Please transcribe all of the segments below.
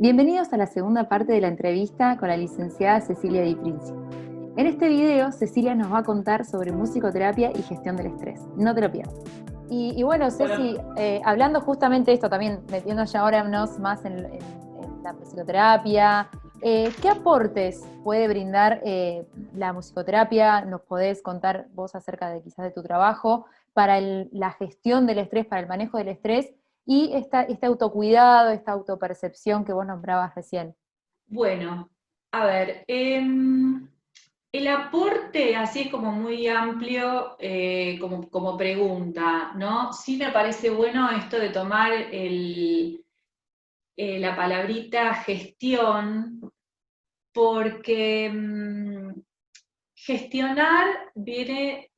Bienvenidos a la segunda parte de la entrevista con la licenciada Cecilia Di Princi. En este video, Cecilia nos va a contar sobre musicoterapia y gestión del estrés. No te lo pierdas. Y, bueno, Ceci, eh, hablando justamente de esto también, metiendo ya ahora más en, la musicoterapia, eh, ¿qué aportes puede brindar eh, la musicoterapia? ¿Nos podés contar vos acerca de quizás de tu trabajo para la gestión del estrés, para el manejo del estrés y esta, este autocuidado, esta autopercepción que vos nombrabas recién? Bueno, a ver, em, el aporte, así es como muy amplio eh, como, pregunta, ¿no? Sí me parece bueno esto de tomar el, eh, la palabrita gestión, porque mm, gestionar viene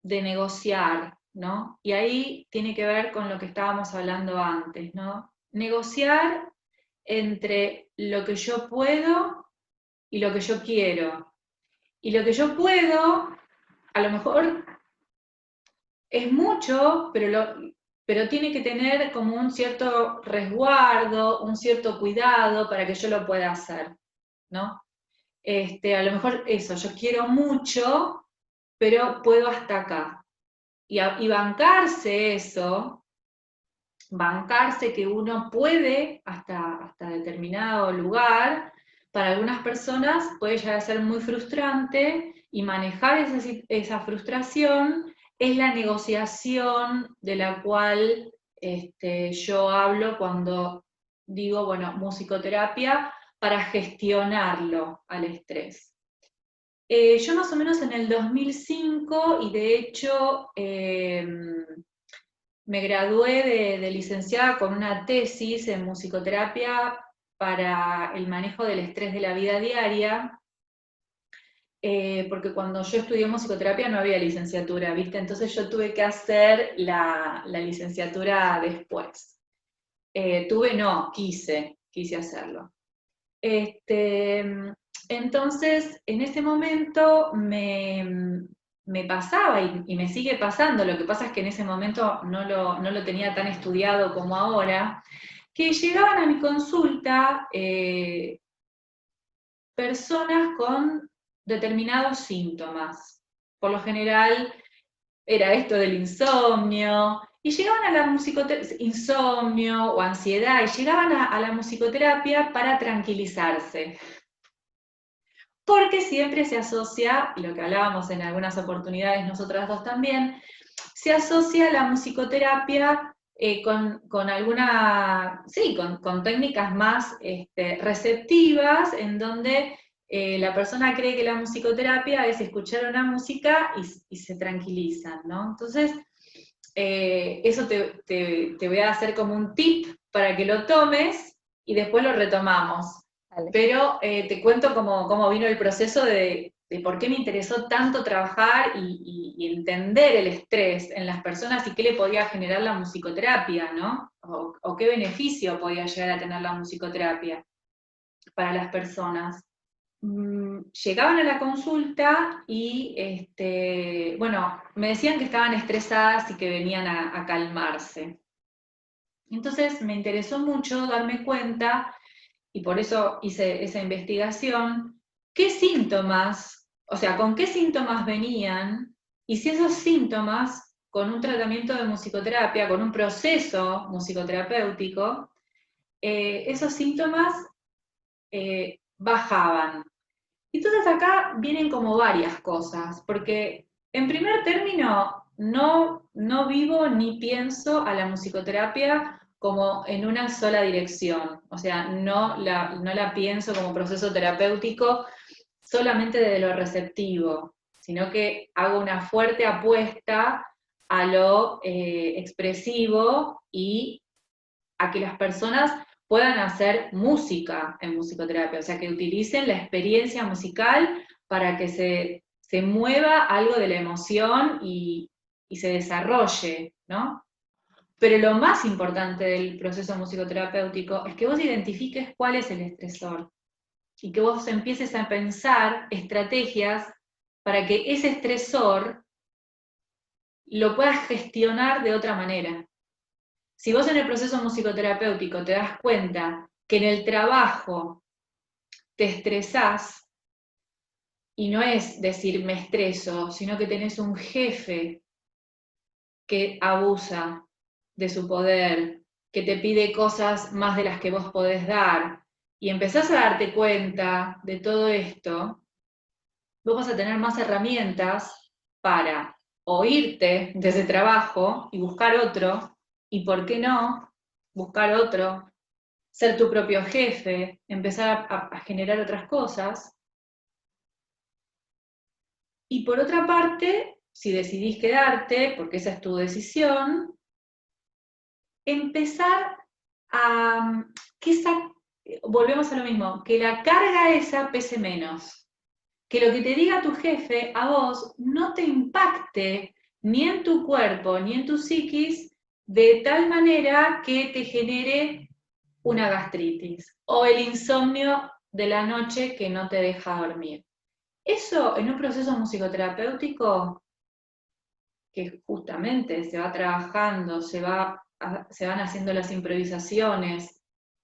de negociar, ¿no? Y ahí tiene que ver con lo que estábamos hablando antes, ¿no? Negociar entre lo que yo puedo y lo que yo quiero. Y lo que yo puedo, a lo mejor es mucho, pero, pero tiene que tener como un cierto resguardo, un cierto cuidado para que yo lo pueda hacer, ¿no? Este, a lo mejor eso, yo quiero mucho, pero puedo hasta acá. Y, bancarse eso, bancarse que uno puede hasta, hasta determinado lugar, para algunas personas puede llegar a ser muy frustrante y manejar esa, esa frustración es la negociación de la cual este, yo hablo cuando digo, bueno, musicoterapia para gestionarlo al estrés. Eh, yo más o menos en el 2005 y de hecho em, me gradué de, licenciada con una tesis en musicoterapia para el manejo del estrés de la vida diaria, eh, porque cuando yo estudié musicoterapia no había licenciatura, ¿viste? Entonces yo tuve que hacer la, licenciatura después. Eh, tuve, no, quise, quise hacerlo. Este, entonces, en ese momento me, pasaba y, me sigue pasando, lo que pasa es que en ese momento no lo, tenía tan estudiado como ahora, que llegaban a mi consulta eh, personas con determinados síntomas. Por lo general era esto del insomnio, y llegaban a la musicoterapia, insomnio o ansiedad, y llegaban a, la musicoterapia para tranquilizarse. Porque siempre se asocia, y lo que hablábamos en algunas oportunidades nosotras dos también, se asocia la musicoterapia eh, con, alguna, sí, con, técnicas más este, receptivas, en donde eh, la persona cree que la musicoterapia es escuchar una música y, se tranquilizan, ¿no? Entonces, eh, eso te, voy a hacer como un tip para que lo tomes y después lo retomamos. Pero te cuento cómo, cómo vino el proceso de, de por qué me interesó tanto trabajar y, entender el estrés en las personas y qué le podía generar la musicoterapia, ¿no? O, qué beneficio podía llegar a tener la musicoterapia para las personas. Mm, llegaban a la consulta y, este, bueno, me decían que estaban estresadas y que venían a, a calmarse. Entonces me interesó mucho darme cuenta, y por eso hice esa investigación, qué síntomas o sea, con qué síntomas venían y si esos síntomas con un tratamiento de musicoterapia, con un proceso musicoterapéutico, eh, esos síntomas eh, bajaban. Entonces acá vienen como varias cosas, porque en primer término no, no vivo ni pienso a la musicoterapia como en una sola dirección, o sea, no la, no la pienso como proceso terapéutico solamente de lo receptivo, sino que hago una fuerte apuesta a lo eh, expresivo y a que las personas puedan hacer música en musicoterapia, o sea, que utilicen la experiencia musical para que se, mueva algo de la emoción y se desarrolle, ¿no? Pero lo más importante del proceso musicoterapéutico es que vos identifiques cuál es el estresor y que vos empieces a pensar estrategias para que ese estresor lo puedas gestionar de otra manera. Si vos en el proceso musicoterapéutico te das cuenta que en el trabajo te estresás, y no es decir me estreso, sino que tenés un jefe que abusa de su poder, que te pide cosas más de las que vos podés dar, y empezás a darte cuenta de todo esto, vos vas a tener más herramientas para oírte irte de ese trabajo y buscar otro, y por qué no, buscar otro, ser tu propio jefe, empezar a, generar otras cosas. Y por otra parte, si decidís quedarte, porque esa es tu decisión, empezar a que esa, volvemos a lo mismo, que la carga esa pese menos, que lo que te diga tu jefe a vos no te impacte ni en tu cuerpo ni en tu psiquis de tal manera que te genere una gastritis o el insomnio de la noche que no te deja dormir. Eso en un proceso musicoterapéutico que justamente se va trabajando, se, va, se van haciendo las improvisaciones,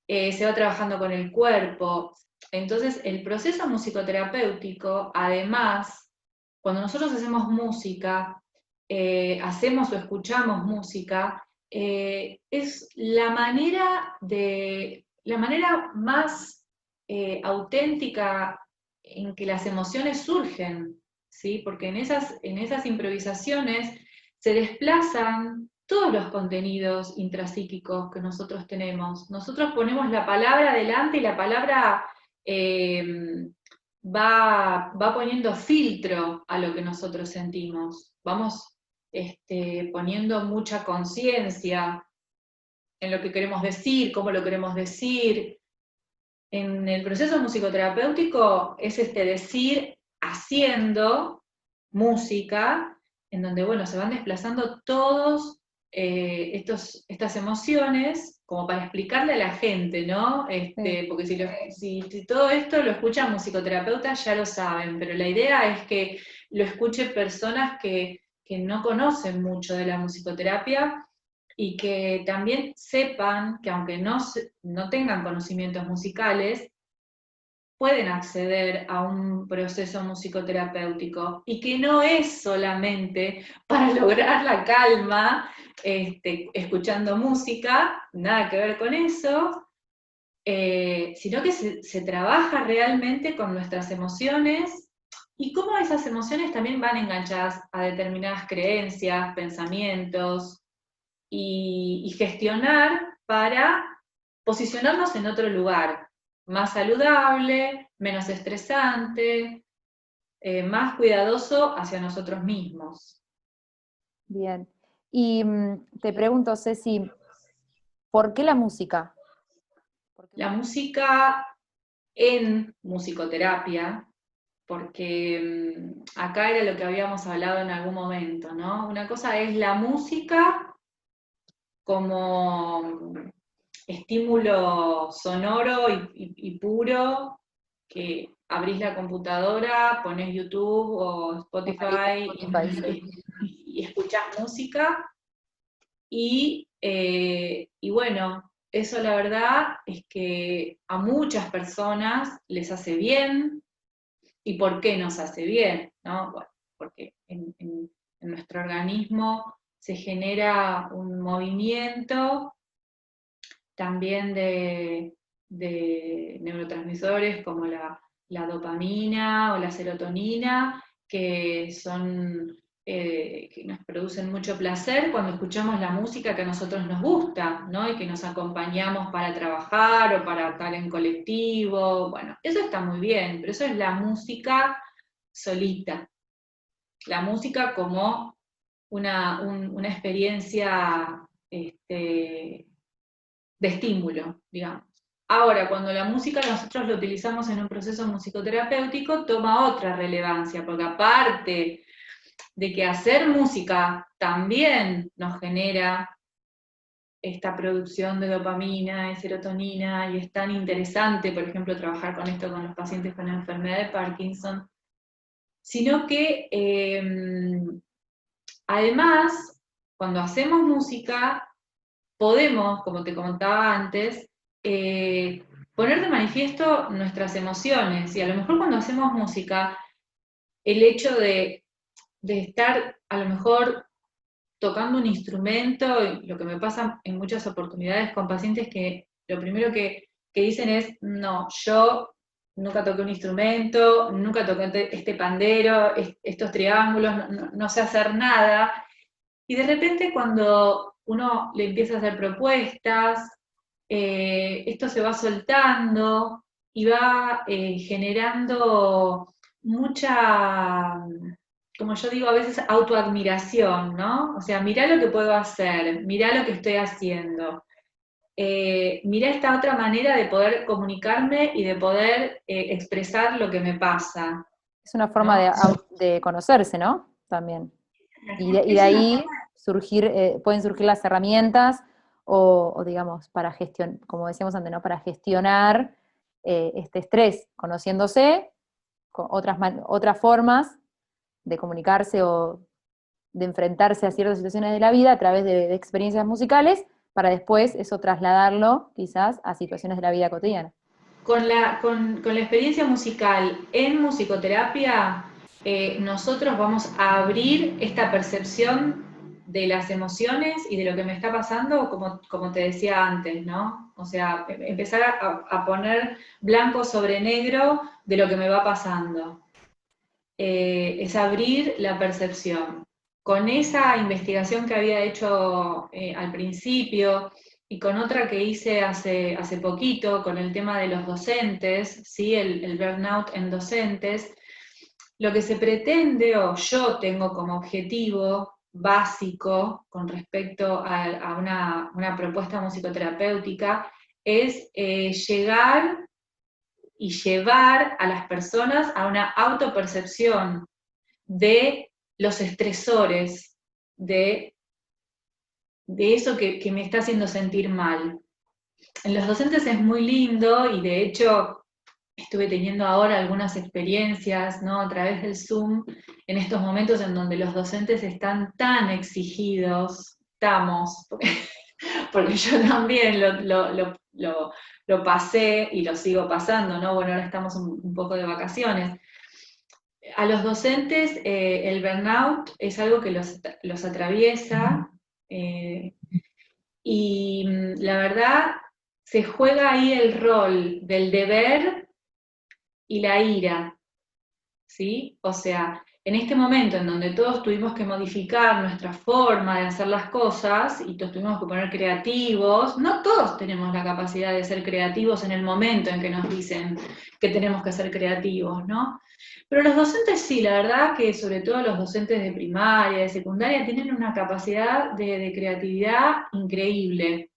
eh, se va trabajando con el cuerpo. Entonces, el proceso musicoterapéutico, además, cuando nosotros hacemos música, eh, hacemos o escuchamos música, eh, es la manera, de, la manera más auténtica en que las emociones surgen, ¿sí? porque en esas, en esas improvisaciones se desplazan todos los contenidos intrapsíquicos que nosotros tenemos. Nosotros ponemos la palabra adelante y la palabra eh, va, va, poniendo filtro a lo que nosotros sentimos. Vamos este, poniendo mucha conciencia en lo que queremos decir, cómo lo queremos decir. En el proceso musicoterapéutico es este decir haciendo música, en donde bueno, se van desplazando todos eh, estos, estas emociones como para explicarle a la gente, ¿no? Este, porque si, si, todo esto lo escuchan musicoterapeutas ya lo saben, pero la idea es que lo escuchen personas que que no conocen mucho de la musicoterapia y que también sepan que aunque no, no tengan conocimientos musicales, pueden acceder a un proceso musicoterapéutico y que no es solamente para lograr la calma este, escuchando música, nada que ver con eso, eh, sino que se, se, trabaja realmente con nuestras emociones y cómo esas emociones también van enganchadas a determinadas creencias, pensamientos, y, gestionar para posicionarnos en otro lugar, más saludable, menos estresante, eh, más cuidadoso hacia nosotros mismos. Bien. Y mm, te pregunto, Ceci, ¿por qué la música? La música en musicoterapia porque mm, acá era lo que habíamos hablado en algún momento, ¿no? Una cosa es la música como estímulo sonoro y, puro, que abrís la computadora, pones YouTube o Spotify y, escuchás música. Y, eh, y bueno, eso la verdad es que a muchas personas les hace bien, ¿Y por qué nos hace bien? ¿no? porque en, nuestro organismo se genera un movimiento también de, neurotransmisores como la, dopamina o la serotonina, que son eh, que nos producen mucho placer cuando escuchamos la música que a nosotros nos gusta, ¿no? Y que nos acompañamos para trabajar o para estar en colectivo. Bueno, eso está muy bien, pero eso es la música solita. La música como una, experiencia este, de estímulo, digamos. Ahora, cuando la música nosotros la utilizamos en un proceso musicoterapéutico, toma otra relevancia, porque aparte de que hacer música también nos genera esta producción de dopamina y serotonina y es tan interesante, por ejemplo, trabajar con esto con los pacientes con la enfermedad de Parkinson, sino que em, además, cuando hacemos música, podemos, como te contaba antes, eh, poner de manifiesto nuestras emociones. Y a lo mejor cuando hacemos música, el hecho de, estar a lo mejor tocando un instrumento, lo que me pasa en muchas oportunidades con pacientes que lo primero que, dicen es, no, yo nunca toqué un instrumento, nunca toqué este, este pandero, estos triángulos, no, sé hacer nada. Y de repente cuando uno le empieza a hacer propuestas, eh, esto se va soltando y va eh, generando mucha, como yo digo a veces, autoadmiración, ¿no? O sea, mirá lo que puedo hacer, mirá lo que estoy haciendo. Eh, mirá esta otra manera de poder comunicarme y de poder expresar lo que me pasa. Es una forma de, conocerse, ¿no? También. Y de, ahí surgir, pueden surgir las herramientas o, digamos, para gestionar, como decíamos antes, ¿no? Para gestionar eh, este estrés, conociéndose, con otras, otras formas de comunicarse o de enfrentarse a ciertas situaciones de la vida a través de, experiencias musicales, para después eso trasladarlo quizás a situaciones de la vida cotidiana. Con la, con, la experiencia musical en musicoterapia, eh, nosotros vamos a abrir esta percepción de las emociones y de lo que me está pasando, como, como te decía antes, ¿no? O sea, em, empezar a, poner blanco sobre negro de lo que me va pasando. Eh, es abrir la percepción. Con esa investigación que había hecho eh, al principio y con otra que hice hace, hace poquito, con el tema de los docentes, ¿sí? el, el burnout en docentes, lo que se pretende, o yo tengo como objetivo, básico con respecto a, una, propuesta musicoterapéutica es eh, llegar y llevar a las personas a una autopercepción de los estresores, de, de eso que, que me está haciendo sentir mal. En los docentes es muy lindo y de hecho estuve teniendo ahora algunas experiencias ¿no? a través del Zoom en estos momentos en donde los docentes están tan exigidos, estamos, porque, yo también lo, pasé y lo sigo pasando, ¿no? Bueno, ahora estamos un, poco de vacaciones. A los docentes eh, el burnout es algo que los, atraviesa eh, y mm, la verdad se juega ahí el rol del deber y la ira. ¿Sí? O sea, en este momento en donde todos tuvimos que modificar nuestra forma de hacer las cosas y todos tuvimos que poner creativos, no todos tenemos la capacidad de ser creativos en el momento en que nos dicen que tenemos que ser creativos, ¿no? Pero los docentes sí, la verdad que sobre todo los docentes de primaria, de secundaria, tienen una capacidad de, de creatividad increíble.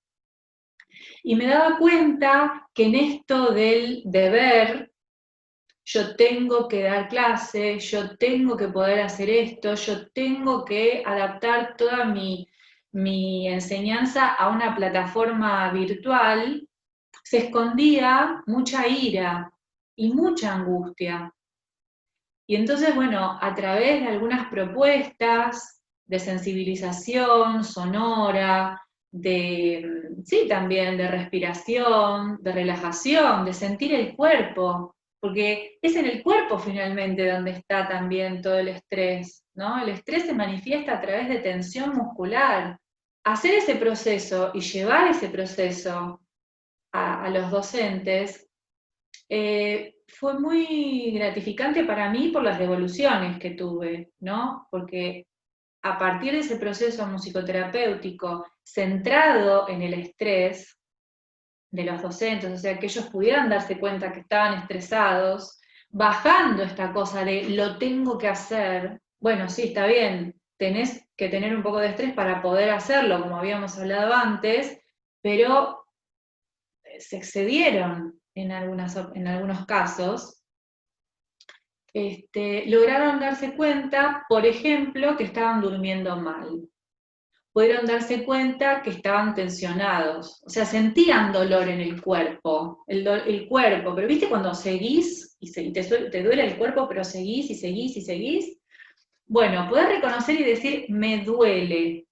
Y me daba cuenta que en esto del deber, yo tengo que dar clase, yo tengo que poder hacer esto, yo tengo que adaptar toda mi, enseñanza a una plataforma virtual, se escondía mucha ira y mucha angustia. Y entonces, bueno, a través de algunas propuestas de sensibilización sonora, de, sí, también de respiración, de relajación, de sentir el cuerpo, porque es en el cuerpo finalmente donde está también todo el estrés, ¿no? El estrés se manifiesta a través de tensión muscular. Hacer ese proceso y llevar ese proceso a, los docentes eh, fue muy gratificante para mí por las devoluciones que tuve, ¿no? Porque a partir de ese proceso musicoterapéutico centrado en el estrés, de los docentes, o sea, que ellos pudieran darse cuenta que estaban estresados, bajando esta cosa de lo tengo que hacer, bueno, sí, está bien, tenés que tener un poco de estrés para poder hacerlo, como habíamos hablado antes, pero se excedieron en, algunas, en algunos casos, este, lograron darse cuenta, por ejemplo, que estaban durmiendo mal pudieron darse cuenta que estaban tensionados, o sea, sentían dolor en el cuerpo, el, cuerpo, pero viste cuando seguís y, te, duele el cuerpo, pero seguís y seguís y seguís, bueno, poder reconocer y decir, me duele,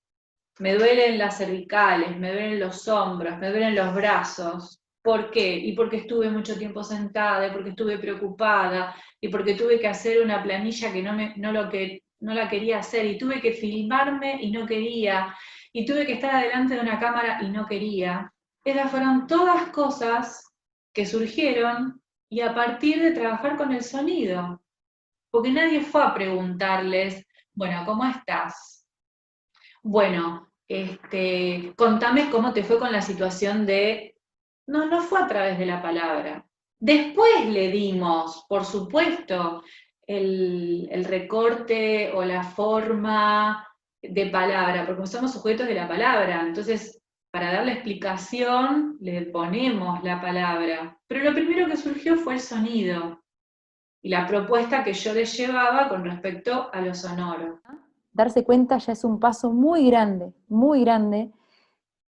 me duelen las cervicales, me duelen los hombros, me duelen los brazos, ¿Por qué? Y porque estuve mucho tiempo sentada, y porque estuve preocupada, y porque tuve que hacer una planilla que no, me, no, lo que, no la quería hacer, y tuve que filmarme y no quería, y tuve que estar adelante de una cámara y no quería. Esas fueron todas cosas que surgieron y a partir de trabajar con el sonido. Porque nadie fue a preguntarles, bueno, ¿cómo estás? Bueno, este, contame cómo te fue con la situación de... No, no fue a través de la palabra. Después le dimos, por supuesto, el, recorte o la forma de palabra, porque somos sujetos de la palabra. Entonces, para dar la explicación le ponemos la palabra, pero lo primero que surgió fue el sonido y la propuesta que yo les llevaba con respecto a lo sonoro. Darse cuenta ya es un paso muy grande, muy grande,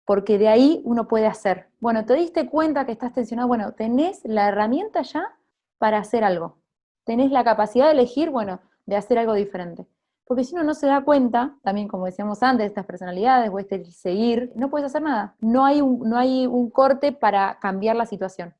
porque de ahí uno puede hacer. Bueno, te diste cuenta que estás tensionado, bueno, tenés la herramienta ya para hacer algo. Tenés la capacidad de elegir, bueno, de hacer algo diferente. Porque si uno no se da cuenta, también como decíamos antes, estas personalidades o este seguir, no puedes hacer nada. No hay un, no hay un corte para cambiar la situación.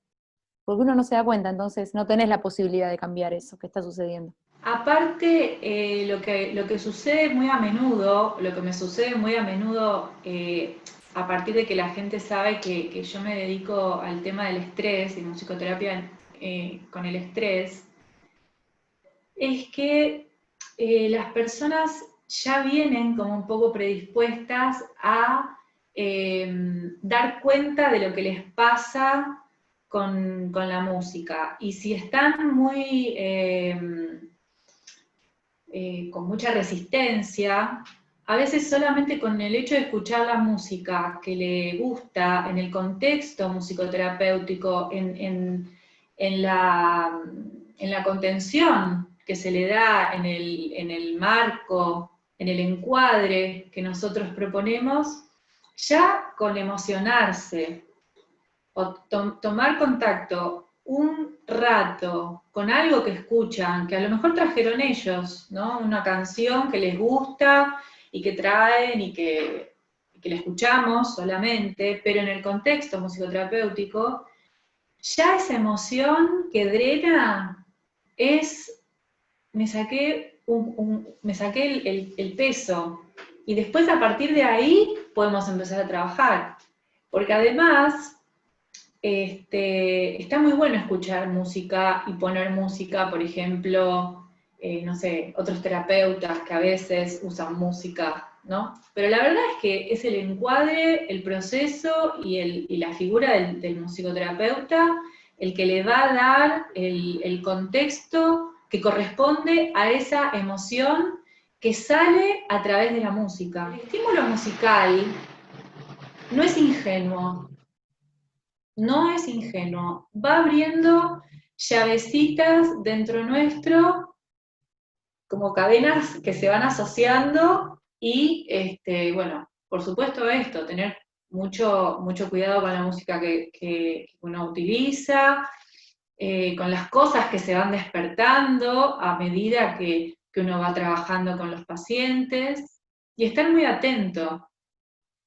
Porque uno no se da cuenta, entonces no tenés la posibilidad de cambiar eso que está sucediendo. Aparte, eh, lo, que, lo que sucede muy a menudo, lo que me sucede muy a menudo, eh, a partir de que la gente sabe que, yo me dedico al tema del estrés y musicoterapia eh, con el estrés, es que eh, las personas ya vienen como un poco predispuestas a em, dar cuenta de lo que les pasa con, la música. Y si están muy em, eh, con mucha resistencia, a veces solamente con el hecho de escuchar la música que le gusta en el contexto musicoterapéutico, en, la, en la contención que se le da en el, marco, en el encuadre que nosotros proponemos, ya con emocionarse o tomar contacto un rato con algo que escuchan, que a lo mejor trajeron ellos, ¿no? Una canción que les gusta y que traen y que, que la escuchamos solamente, pero en el contexto musicoterapéutico, ya esa emoción que drena es me saqué, me saqué el, peso. Y después a partir de ahí podemos empezar a trabajar. Porque además este, está muy bueno escuchar música y poner música, por ejemplo, eh, no sé, otros terapeutas que a veces usan música, ¿no? Pero la verdad es que es el encuadre, el proceso y, la figura del, musicoterapeuta el que le va a dar el, el contexto que corresponde a esa emoción que sale a través de la música. El estímulo musical no es ingenuo, no es ingenuo, va abriendo llavecitas dentro nuestro, como cadenas que se van asociando y, este, bueno, por supuesto esto, tener mucho, mucho cuidado con la música que, que uno utiliza, eh, con las cosas que se van despertando a medida que, uno va trabajando con los pacientes y estar muy atento,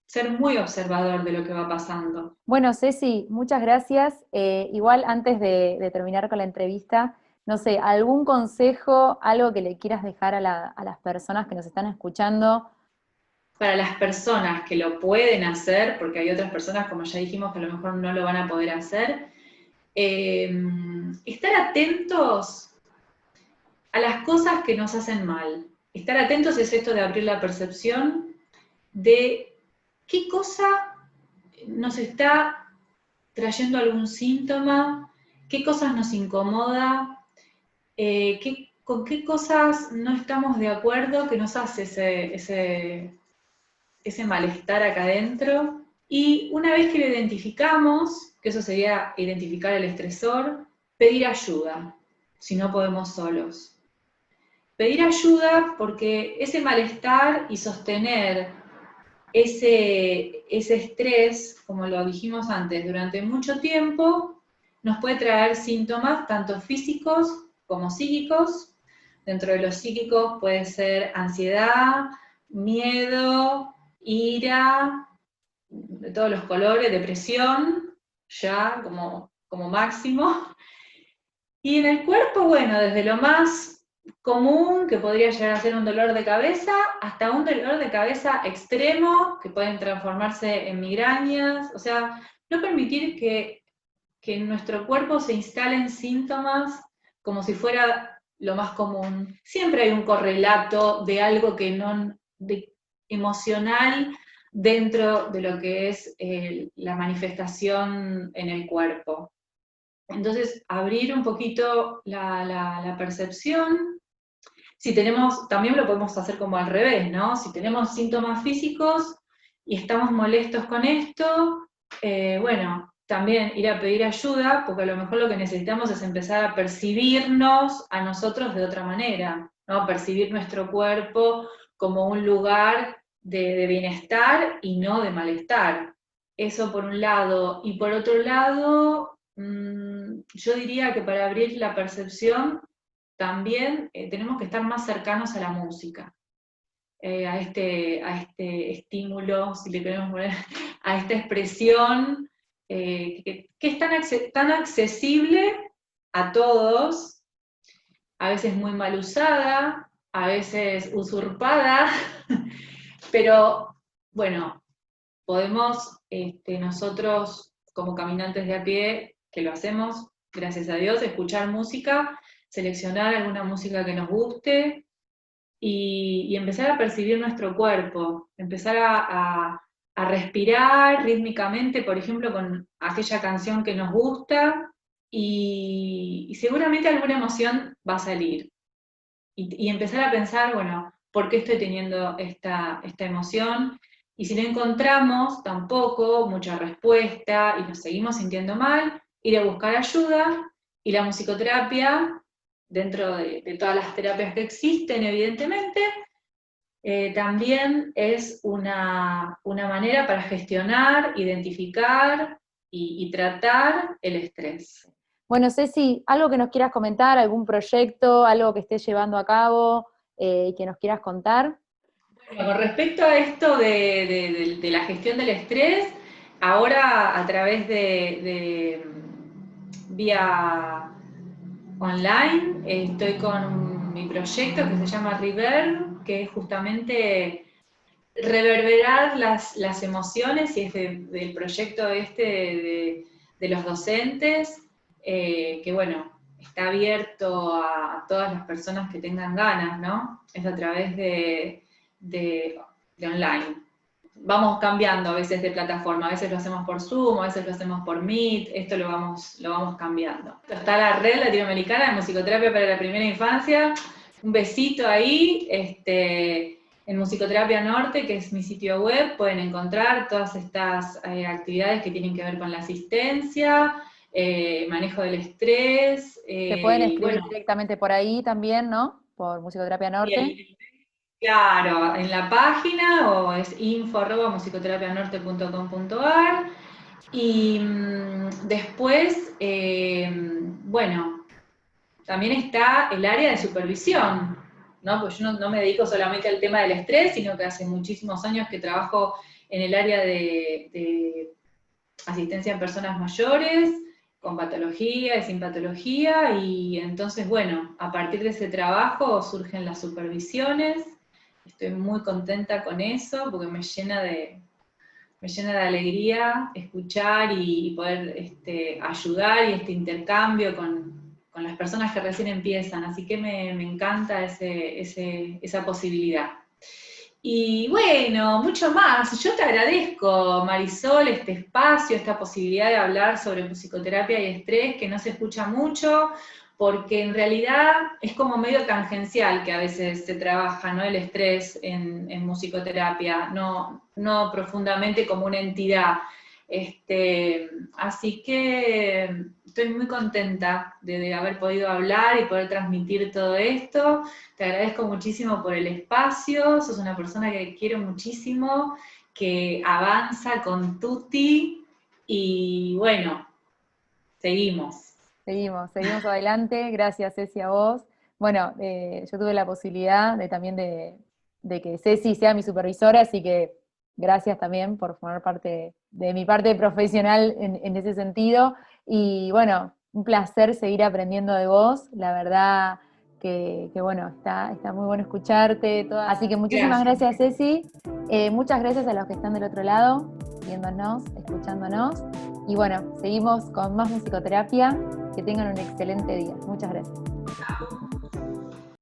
ser muy observador de lo que va pasando. Bueno, Ceci, muchas gracias. Eh, igual antes de, terminar con la entrevista, no sé, algún consejo, algo que le quieras dejar a, a las personas que nos están escuchando para las personas que lo pueden hacer, porque hay otras personas, como ya dijimos, que a lo mejor no lo van a poder hacer, Em, estar atentos a las cosas que nos hacen mal. Estar atentos es esto de abrir la percepción de qué cosa nos está trayendo algún síntoma, qué cosas nos incomoda, eh, con qué cosas no estamos de acuerdo que nos hace ese, ese, ese malestar acá adentro. Y una vez que lo identificamos, que eso sería identificar el estresor, pedir ayuda, si no podemos solos. Pedir ayuda porque ese malestar y sostener ese, ese estrés, como lo dijimos antes, durante mucho tiempo, nos puede traer síntomas tanto físicos como psíquicos. Dentro de los psíquicos puede ser ansiedad, miedo, ira, de todos los colores, depresión, ya como, como máximo. Y en el cuerpo, bueno, desde lo más común, que podría llegar a ser un dolor de cabeza, hasta un dolor de cabeza extremo, que pueden transformarse en migrañas. O sea, no permitir que, que en nuestro cuerpo se instalen síntomas como si fuera lo más común. Siempre hay un correlato de algo que no, de, emocional dentro de lo que es la manifestación en el cuerpo. Entonces, abrir un poquito la, percepción. Si tenemos, también lo podemos hacer como al revés, ¿no? Si tenemos síntomas físicos y estamos molestos con esto, eh, bueno, también ir a pedir ayuda, porque a lo mejor lo que necesitamos es empezar a percibirnos a nosotros de otra manera, ¿no? Percibir nuestro cuerpo como un lugar de, bienestar y no de malestar. Eso por un lado. Y por otro lado, mm, yo diría que para abrir la percepción también eh, tenemos que estar más cercanos a la música, eh, a, este, a este estímulo, si le queremos poner, a esta expresión eh, que, es tan, tan accesible a todos, a veces muy mal usada, a veces usurpada, pero bueno, podemos este, nosotros como caminantes de a pie, que lo hacemos, gracias a Dios, escuchar música, seleccionar alguna música que nos guste y, empezar a percibir nuestro cuerpo, empezar a, respirar rítmicamente, por ejemplo, con aquella canción que nos gusta y seguramente alguna emoción va a salir. Y, empezar a pensar, bueno, ¿por qué estoy teniendo esta, esta emoción? Y si no encontramos tampoco mucha respuesta y nos seguimos sintiendo mal, ir a buscar ayuda y la musicoterapia, dentro de, todas las terapias que existen, evidentemente, eh, también es una, manera para gestionar, identificar y, y tratar el estrés. Bueno, Ceci, algo que nos quieras comentar, algún proyecto, algo que estés llevando a cabo eh, que nos quieras contar. Bueno, con respecto a esto de, la gestión del estrés, ahora a través de, vía online estoy con mi proyecto que se llama River, que es justamente reverberar las, emociones y es del proyecto este de los docentes eh, que bueno, está abierto a, todas las personas que tengan ganas, ¿no? Es a través de, online. Vamos cambiando a veces de plataforma, a veces lo hacemos por Zoom, a veces lo hacemos por Meet, esto lo vamos, lo vamos cambiando. Está la red latinoamericana de musicoterapia para la primera infancia, un besito ahí, este, en Musicoterapia Norte, que es mi sitio web, pueden encontrar todas estas eh, actividades que tienen que ver con la asistencia, eh, manejo del estrés. Se pueden eh, escribir directamente por ahí también, ¿no? Por Musicoterapia Norte. claro, en la página o es info.musicoterapianorte.com.ar y mm, después, eh, bueno, también está el área de supervisión, ¿no? Pues yo no, me dedico solamente al tema del estrés, sino que hace muchísimos años que trabajo en el área de asistencia a personas mayores, con patología y sin patología, y entonces, bueno, a partir de ese trabajo surgen las supervisiones, estoy muy contenta con eso, porque me llena de, me llena de alegría escuchar y poder este, ayudar y este intercambio con, las personas que recién empiezan, así que me, encanta esa posibilidad. Y bueno, mucho más. Yo te agradezco, Marisol, este espacio, esta posibilidad de hablar sobre musicoterapia y estrés, que no se escucha mucho, porque en realidad es como medio tangencial que a veces se trabaja ¿no? el estrés en, en musicoterapia, no, no profundamente como una entidad. Este, así que estoy muy contenta de, haber podido hablar y poder transmitir todo esto. Te agradezco muchísimo por el espacio, sos una persona que quiero muchísimo, que avanza con Tuti y bueno, seguimos. Seguimos, seguimos adelante. Gracias, Ceci, a vos. Bueno, eh, yo tuve la posibilidad de también de, de que Ceci sea mi supervisora, así que gracias también por formar parte de mi parte profesional en, ese sentido. Y bueno, un placer seguir aprendiendo de vos. La verdad que, bueno, está, está muy bueno escucharte. Así que muchísimas gracias, Ceci. Eh, muchas gracias a los que están del otro lado, viéndonos, escuchándonos. Y bueno, seguimos con más musicoterapia. Que tengan un excelente día. Muchas gracias.